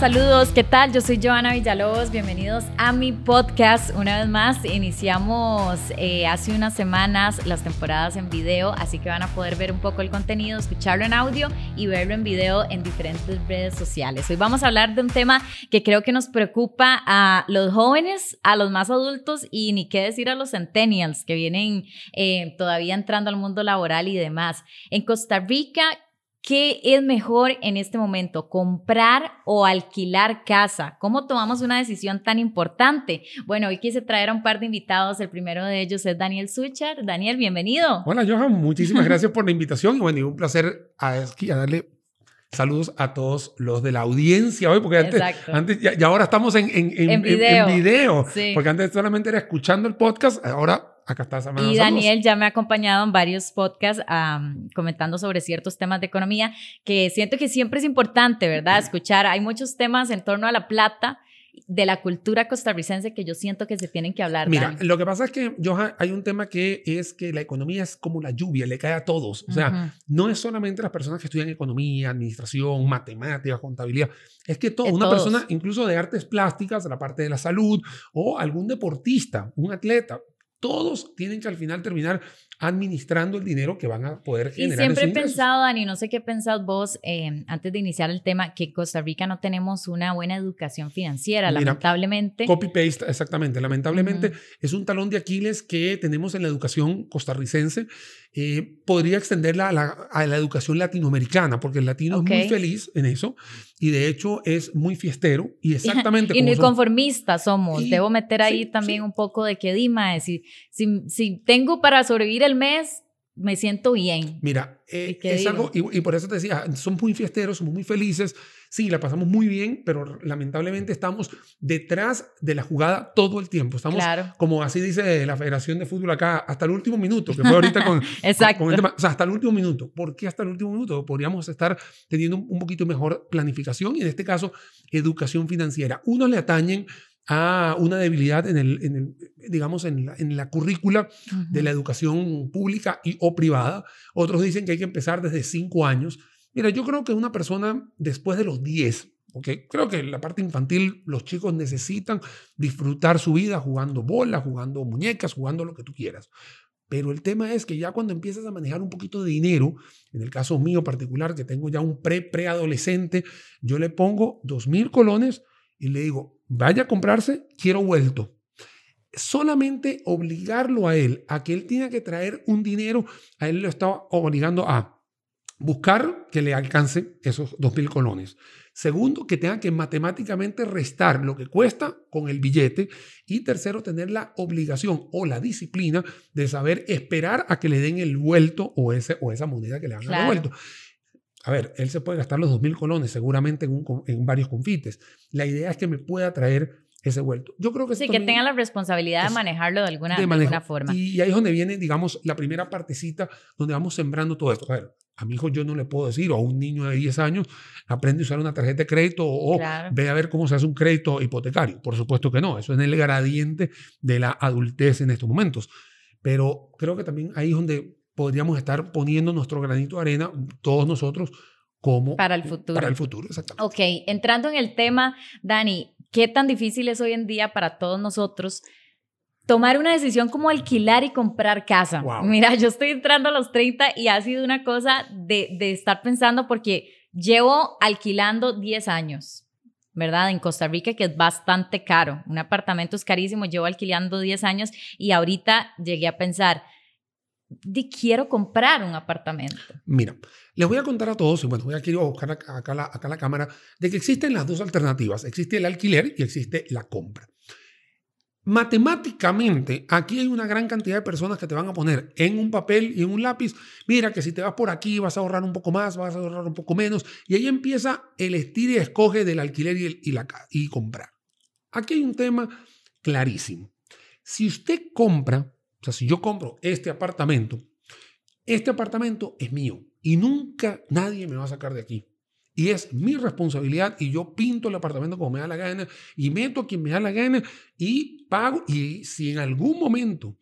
saludos, ¿qué tal? Yo soy Joana Villalobos, bienvenidos a mi podcast. Una vez más, iniciamos eh, hace unas semanas las temporadas en video, así que van a poder ver un poco el contenido, escucharlo en audio y verlo en video en diferentes redes sociales. Hoy vamos a hablar de un tema que creo que nos preocupa a los jóvenes, a los más adultos y ni qué decir a los centennials que vienen eh, todavía entrando al mundo laboral y demás. En Costa Rica, ¿Qué es mejor en este momento, comprar o alquilar casa? ¿Cómo tomamos una decisión tan importante? Bueno, hoy quise traer a un par de invitados. El primero de ellos es Daniel Suchar. Daniel, bienvenido. Hola, Johan. Muchísimas gracias por la invitación. Y bueno, un placer a, a darle saludos a todos los de la audiencia hoy, porque antes, antes y ahora estamos en, en, en, video, porque antes solamente era escuchando el podcast, ahora acá está. Y Daniel ya me ha acompañado en varios podcasts comentando sobre ciertos temas de economía, que siento que siempre es importante, ¿verdad? Escuchar, hay muchos temas en torno a la plata de la cultura costarricense que yo siento que se tienen que hablar. Mira, lo que pasa es que, Johan, hay un tema que es que la economía es como la lluvia, le cae a todos. O sea, no es solamente las personas que estudian economía, administración, matemáticas, contabilidad. Es que todo, una persona incluso de artes plásticas, de la parte de la salud, o algún deportista, un atleta, todos tienen que al final terminar administrando el dinero que van a poder generar. Y siempre he pensado, Dani, no sé qué pensás vos, eh, antes de iniciar el tema, que Costa Rica no tenemos una buena educación financiera, lamentablemente. Copy-paste, exactamente. Lamentablemente es un talón de Aquiles que tenemos en la educación costarricense. Eh, podría extenderla a la, educación latinoamericana, porque el latino es muy feliz en eso y de hecho es muy fiestero y exactamente. y muy conformistas somos. Debo meter ahí también un poco de que Dima, si, si, si tengo para sobrevivir el mes, me siento bien. Mira, eh, es algo, y, por eso te decía, somos muy fiesteros, somos muy felices, sí, la pasamos muy bien, pero lamentablemente estamos detrás de la jugada todo el tiempo. Estamos, como así dice la Federación de Fútbol acá, hasta el último minuto, que fue ahorita con, Exacto. el tema. O sea, hasta el último minuto. ¿Por qué hasta el último minuto? Podríamos estar teniendo un, poquito mejor planificación y en este caso, educación financiera. Unos le atañen a una debilidad en el, digamos, en la, en la currícula de la educación pública y o privada. Otros dicen que hay que empezar desde cinco años. Mira, yo creo que una persona después de los 10, porque creo que en la parte infantil los chicos necesitan disfrutar su vida jugando bola, jugando muñecas, jugando lo que tú quieras. Pero el tema es que ya cuando empiezas a manejar un poquito de dinero, en el caso mío particular, que tengo ya un pre-preadolescente, yo le pongo dos mil colones y le digo, vaya a comprarse, quiero vuelto. Solamente obligarlo a él, a que él tenga que traer un dinero, a él lo estaba obligando a buscar que le alcance esos dos mil colones. Segundo, que tenga que matemáticamente restar lo que cuesta con el billete. Y tercero, tener la obligación o la disciplina de saber esperar a que le den el vuelto o, ese, o esa moneda que le hagan el vuelto. A ver, él se puede gastar los 2.000 colones seguramente en, en, varios confites. La idea es que me pueda traer ese vuelto. Yo creo que sí, que tenga la responsabilidad de manejarlo de alguna, de alguna forma. Y ahí es donde viene, digamos, la primera partecita donde vamos sembrando todo esto. A ver, a mi hijo yo no le puedo decir, o a un niño de 10 años, aprende a usar una tarjeta de crédito o ve a ver cómo se hace un crédito hipotecario. Por supuesto que no, eso es en el gradiente de la adultez en estos momentos. Pero creo que también ahí es donde podríamos estar poniendo nuestro granito de arena, todos nosotros, como... Para el futuro. Para el futuro, exactamente. Ok, entrando en el tema, Dani, ¿qué tan difícil es hoy en día para todos nosotros tomar una decisión como alquilar y comprar casa? Mira, yo estoy entrando a los 30 y ha sido una cosa de, de estar pensando porque llevo alquilando 10 años. ¿verdad? En Costa Rica, que es bastante caro. Un apartamento es carísimo, llevo alquilando 10 años y ahorita llegué a pensar, quiero comprar un apartamento. Mira, les voy a contar a todos, y bueno, voy a quiero buscar acá, la, cámara, de que existen las dos alternativas. Existe el alquiler y existe la compra. Matemáticamente, aquí hay una gran cantidad de personas que te van a poner en un papel y en un lápiz, mira que si te vas por aquí vas a ahorrar un poco más, vas a ahorrar un poco menos, y ahí empieza el estilo y escoge del alquiler y, y comprar. Aquí hay un tema clarísimo. Si usted compra, o sea, si yo compro este apartamento, este apartamento es mío y nunca nadie me va a sacar de aquí. Y es mi responsabilidad y yo pinto el apartamento como me da la gana y meto a quien me da la gana y pago. Y si en algún momento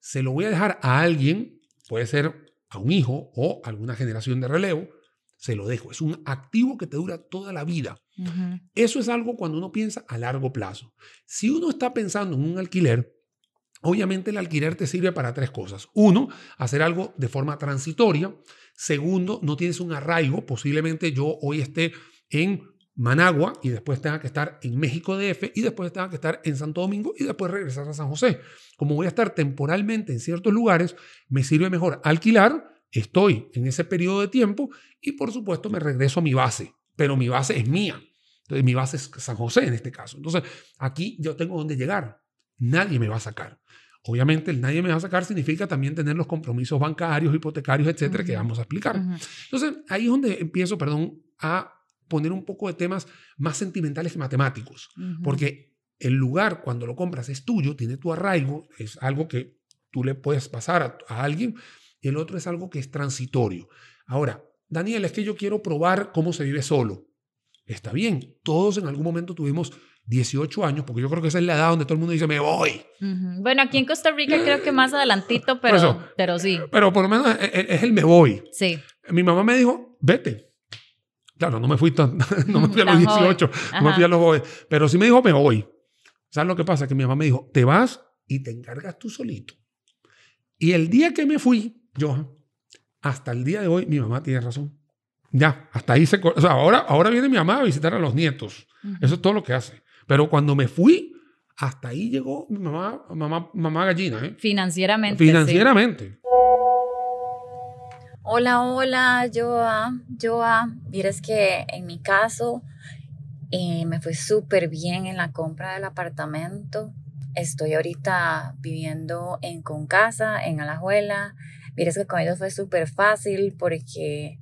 se lo voy a dejar a alguien, puede ser a un hijo o alguna generación de relevo, se lo dejo. Es un activo que te dura toda la vida. Eso es algo cuando uno piensa a largo plazo. Si uno está pensando en un alquiler, obviamente el alquiler te sirve para tres cosas. Uno, hacer algo de forma transitoria. Segundo, no tienes un arraigo. Posiblemente yo hoy esté en Managua y después tenga que estar en México DF y después tenga que estar en Santo Domingo y después regresar a San José. Como voy a estar temporalmente en ciertos lugares, me sirve mejor alquilar, estoy en ese periodo de tiempo y por supuesto me regreso a mi base, pero mi base es mía. Entonces mi base es San José en este caso. Entonces aquí yo tengo donde llegar. Nadie me va a sacar. Obviamente, el nadie me va a sacar significa también tener los compromisos bancarios, hipotecarios, etcétera, que vamos a explicar. Entonces, ahí es donde empiezo, perdón, a poner un poco de temas más sentimentales que matemáticos, porque el lugar cuando lo compras es tuyo, tiene tu arraigo, es algo que tú le puedes pasar a, alguien, y el otro es algo que es transitorio. Ahora, Daniel, es que yo quiero probar cómo se vive solo. Está bien, todos en algún momento tuvimos 18 años, porque yo creo que esa es la edad donde todo el mundo dice, me voy. Bueno, aquí en Costa Rica creo que más adelantito, pero, pero sí. Pero por lo menos e, e, es, el me voy. Sí. Mi mamá me dijo, vete. Claro, no me fui tan, no me fui a los 18, no me fui a los jóvenes, pero sí me dijo, me voy. ¿Sabes lo que pasa? Que mi mamá me dijo, te vas y te encargas tú solito. Y el día que me fui, yo, hasta el día de hoy, mi mamá tiene razón. Ya, hasta ahí se... O sea, ahora, ahora viene mi mamá a visitar a los nietos. Eso es todo lo que hace. Pero cuando me fui, hasta ahí llegó mi mamá, mamá, mamá gallina. ¿eh? Financieramente. Financieramente. Hola, hola, Joa. Joa, miras que en mi caso eh, me fue súper bien en la compra del apartamento. Estoy ahorita viviendo en Concasa, en Alajuela. Miras que con ellos fue súper fácil porque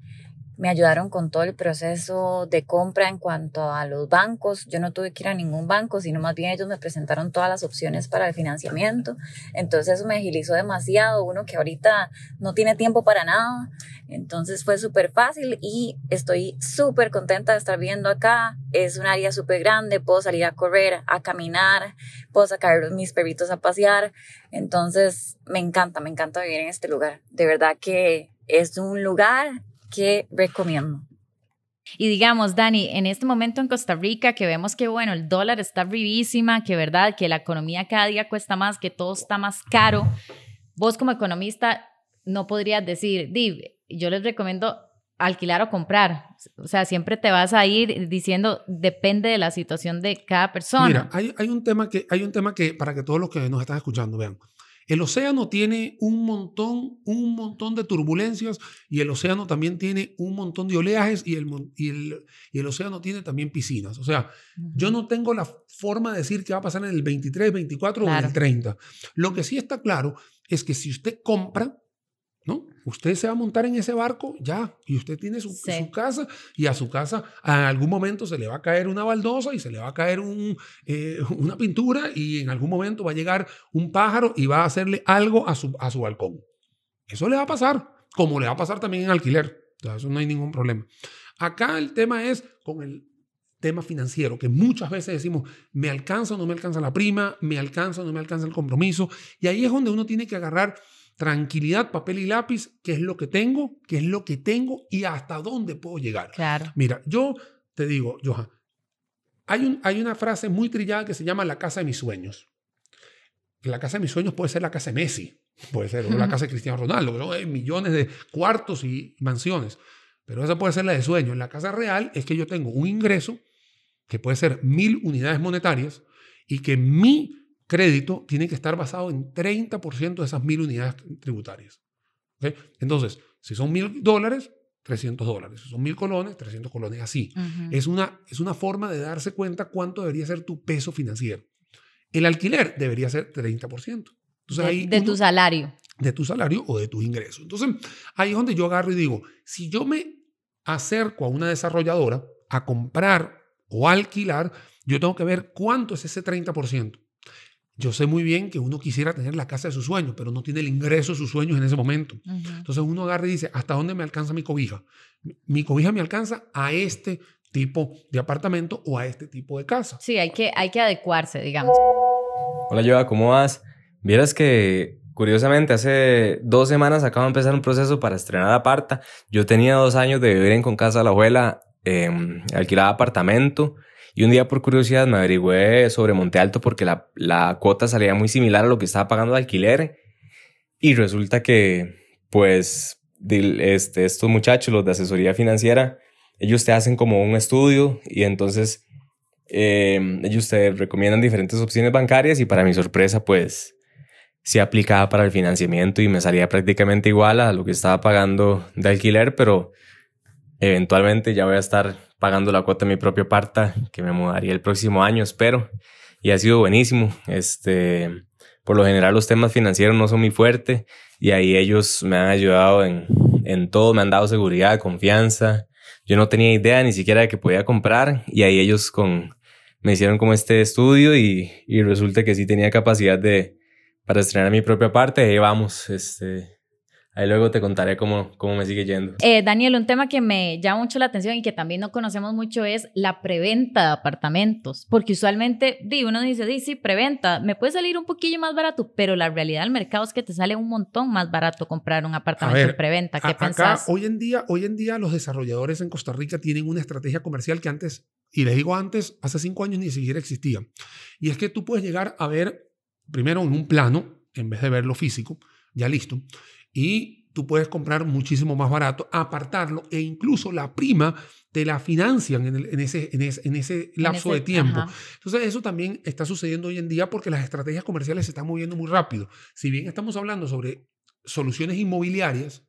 me ayudaron con todo el proceso de compra en cuanto a los bancos. Yo no tuve que ir a ningún banco, sino más bien ellos me presentaron todas las opciones para el financiamiento. Entonces me agilizó demasiado. Uno que ahorita no tiene tiempo para nada. Entonces fue súper fácil y estoy súper contenta de estar viendo acá. Es un área súper grande. Puedo salir a correr, a caminar, puedo sacar mis perritos a pasear. Entonces me encanta, me encanta vivir en este lugar. De verdad que es un lugar que recomiendo. Y digamos, Dani, en este momento en Costa Rica, que vemos que, bueno, el dólar está vivísima, que verdad, que la economía cada día cuesta más, que todo está más caro, vos como economista no podrías decir, Div, yo les recomiendo alquilar o comprar. O sea, siempre te vas a ir diciendo, depende de la situación de cada persona. Mira, hay, hay, un tema que, hay un tema que, para que todos los que nos están escuchando vean, el océano tiene un montón, un montón de turbulencias y el océano también tiene un montón de oleajes y el, y el, y el océano tiene también piscinas. O sea, yo no tengo la forma de decir qué va a pasar en el 23, 24 o en el 30. Lo que sí está claro es que si usted compra, ¿no? Usted se va a montar en ese barco ya y usted tiene su, casa y a su casa a algún momento se le va a caer una baldosa y se le va a caer un, eh, una pintura y en algún momento va a llegar un pájaro y va a hacerle algo a su, a su balcón. Eso le va a pasar, como le va a pasar también en alquiler. eso no hay ningún problema. Acá el tema es con el tema financiero, que muchas veces decimos, me alcanza o no me alcanza la prima, me alcanza o no me alcanza el compromiso, y ahí es donde uno tiene que agarrar tranquilidad, papel y lápiz, qué es lo que tengo, qué es lo que tengo y hasta dónde puedo llegar. Claro. Mira, yo te digo, Johan, hay, un, hay una frase muy trillada que se llama la casa de mis sueños. La casa de mis sueños puede ser la casa de Messi, puede ser la casa de Cristiano Ronaldo, son millones de cuartos y mansiones, pero esa puede ser la de sueños. La casa real es que yo tengo un ingreso que puede ser mil unidades monetarias y que mi crédito tiene que estar basado en 30% de esas mil unidades tributarias. Entonces, si son mil dólares, 300 dólares. Si son mil colones, 300 colones. Así. es, una, es una forma de darse cuenta cuánto debería ser tu peso financiero. El alquiler debería ser 30%. Entonces, de, ahí de tu salario. De tu salario o de tus ingresos. Entonces, ahí es donde yo agarro y digo, si yo me acerco a una desarrolladora a comprar o alquilar, yo tengo que ver cuánto es ese 30%. Yo sé muy bien que uno quisiera tener la casa de sus sueños, pero no tiene el ingreso de sus sueños en ese momento. Entonces uno agarra y dice, ¿hasta dónde me alcanza mi cobija? Mi cobija me alcanza a este tipo de apartamento o a este tipo de casa. Sí, hay que, hay que adecuarse, digamos. Hola, Joa, ¿cómo vas? Vieras que Curiosamente, hace dos semanas acabo de empezar un proceso para estrenar Aparta. Yo tenía dos años de vivir en Con Casa de la Abuela em, alquilaba apartamento y un día por curiosidad me averigüé sobre Monte Alto porque la, la cuota salía muy similar a lo que estaba pagando de alquiler. Y resulta que pues este, estos muchachos, los de asesoría financiera, ellos te hacen como un estudio y entonces em, ellos te recomiendan diferentes opciones bancarias y para mi sorpresa pues sí aplicaba para el financiamiento y me salía prácticamente igual a lo que estaba pagando de alquiler, pero eventualmente ya voy a estar pagando la cuota de mi propio aparta, que me mudaría el próximo año, espero. Y ha sido buenísimo. Este, por lo general los temas financieros no son muy fuertes y ahí ellos me han ayudado en, en todo, me han dado seguridad, confianza. Yo no tenía idea ni siquiera de que podía comprar y ahí ellos con, me hicieron como este estudio y, y resulta que sí tenía capacidad de, para estrenar mi propia parte. Ahí vamos, este, Ahí luego te contaré cómo, cómo me sigue yendo. Eh, Daniel, un tema que me llama mucho la atención y que también no conocemos mucho es la preventa de apartamentos. Porque usualmente, di, uno dice, di, sí, preventa, me puede salir un poquillo más barato, pero la realidad del mercado es que te sale un montón más barato comprar un apartamento en preventa. ¿Qué pensás? Hoy en, día, hoy en día los desarrolladores en Costa Rica tienen una estrategia comercial que antes, y les digo antes, hace cinco años ni siquiera existía. Y es que tú puedes llegar a ver, primero en un plano, en vez de verlo físico, ya listo y tú puedes comprar muchísimo más barato, apartarlo e incluso la prima te la financian en, ese, en, ese, lapso de tiempo. Entonces eso también está sucediendo hoy en día porque las estrategias comerciales se están moviendo muy rápido. Si bien estamos hablando sobre soluciones inmobiliarias,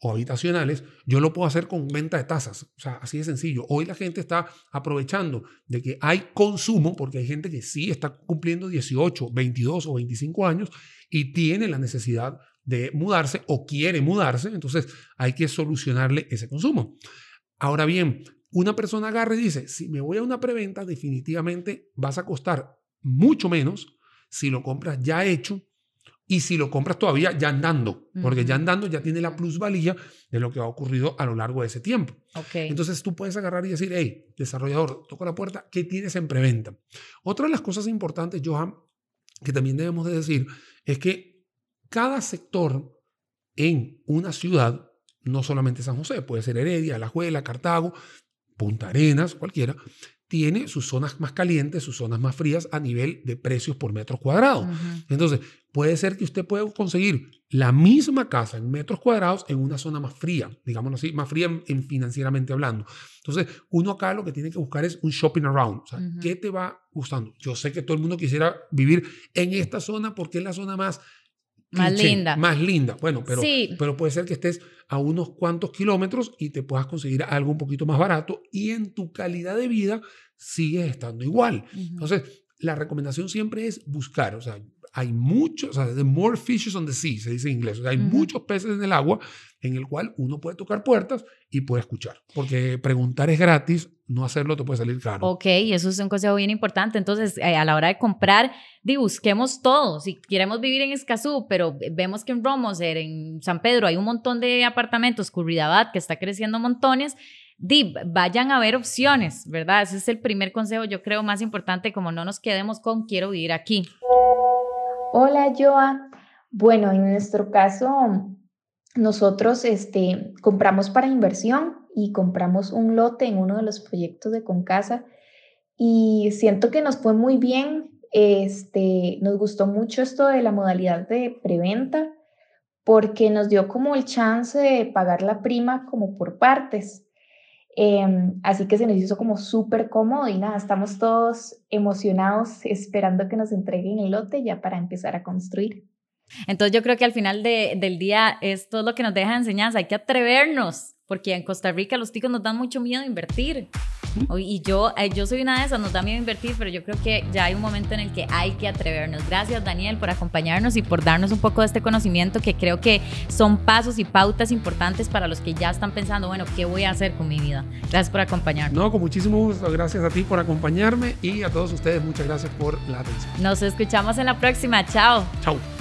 o habitacionales, yo lo puedo hacer con venta de tasas. O sea, así de sencillo. Hoy la gente está aprovechando de que hay consumo, porque hay gente que sí está cumpliendo 18, 22 o 25 años y tiene la necesidad de mudarse o quiere mudarse, entonces hay que solucionarle ese consumo. Ahora bien, una persona agarra y dice, si me voy a una preventa, definitivamente vas a costar mucho menos si lo compras ya hecho y si lo compras todavía ya andando, porque ya andando ya tiene la plusvalía de lo que ha ocurrido a lo largo de ese tiempo. Entonces tú puedes agarrar y decir, hey, desarrollador, toca la puerta, ¿qué tienes en preventa? Otra de las cosas importantes, Johan, que también debemos de decir, es que cada sector en una ciudad, no solamente San José, puede ser Heredia, Alajuela, Cartago, Punta Arenas, cualquiera, tiene sus zonas más calientes, sus zonas más frías a nivel de precios por metro cuadrado. Entonces, puede ser que usted pueda conseguir la misma casa en metros cuadrados en una zona más fría, digámoslo así, más fría en, financieramente hablando. Entonces, uno acá lo que tiene que buscar es un shopping around. O sea, ¿qué te va gustando? Yo sé que todo el mundo quisiera vivir en esta zona porque es la zona más más linda. Más linda. Bueno, pero, pero puede ser que estés a unos cuantos kilómetros y te puedas conseguir algo un poquito más barato y en tu calidad de vida sigues estando igual. Entonces, la recomendación siempre es buscar, o sea, hay muchos, o sea, the more fishes on the sea, se dice en inglés, o sea, hay muchos peces en el agua en el cual uno puede tocar puertas y puede escuchar, porque preguntar es gratis, no hacerlo te puede salir caro. Ok, eso es un consejo bien importante. Entonces, eh, a la hora de comprar, di, busquemos todo. Si queremos vivir en Escazú, pero vemos que en Romoser, en San Pedro, hay un montón de apartamentos, Curridabat, que está creciendo montones, di, vayan a ver opciones, ¿verdad? Ese es el primer consejo, yo creo, más importante, como no nos quedemos con quiero vivir aquí. Hola, Joa. Bueno, en nuestro caso, nosotros este, compramos para inversión y compramos un lote en uno de los proyectos de Concasa y siento que nos fue muy bien. Este, nos gustó mucho esto de la modalidad de preventa porque nos dio como el chance de pagar la prima como por partes. Em, así que se nos hizo como súper cómodo y nada, estamos todos emocionados esperando que nos entreguen el lote ya para empezar a construir. Entonces yo creo que al final del día esto es lo que nos deja enseñanza, hay que atrevernos, porque en Costa Rica los ticos nos dan mucho miedo a invertir. Y yo, eh, yo soy una de esas, nos da miedo invertir, pero yo creo que ya hay un momento en el que hay que atrevernos. Gracias Daniel por acompañarnos y por darnos un poco de este conocimiento que creo que son pasos y pautas importantes para los que ya están pensando, bueno, ¿qué voy a hacer con mi vida? Gracias por acompañarnos. No, con muchísimo gusto. Gracias a ti por acompañarme y a todos ustedes muchas gracias por la atención. Nos escuchamos en la próxima. Chao. Chao.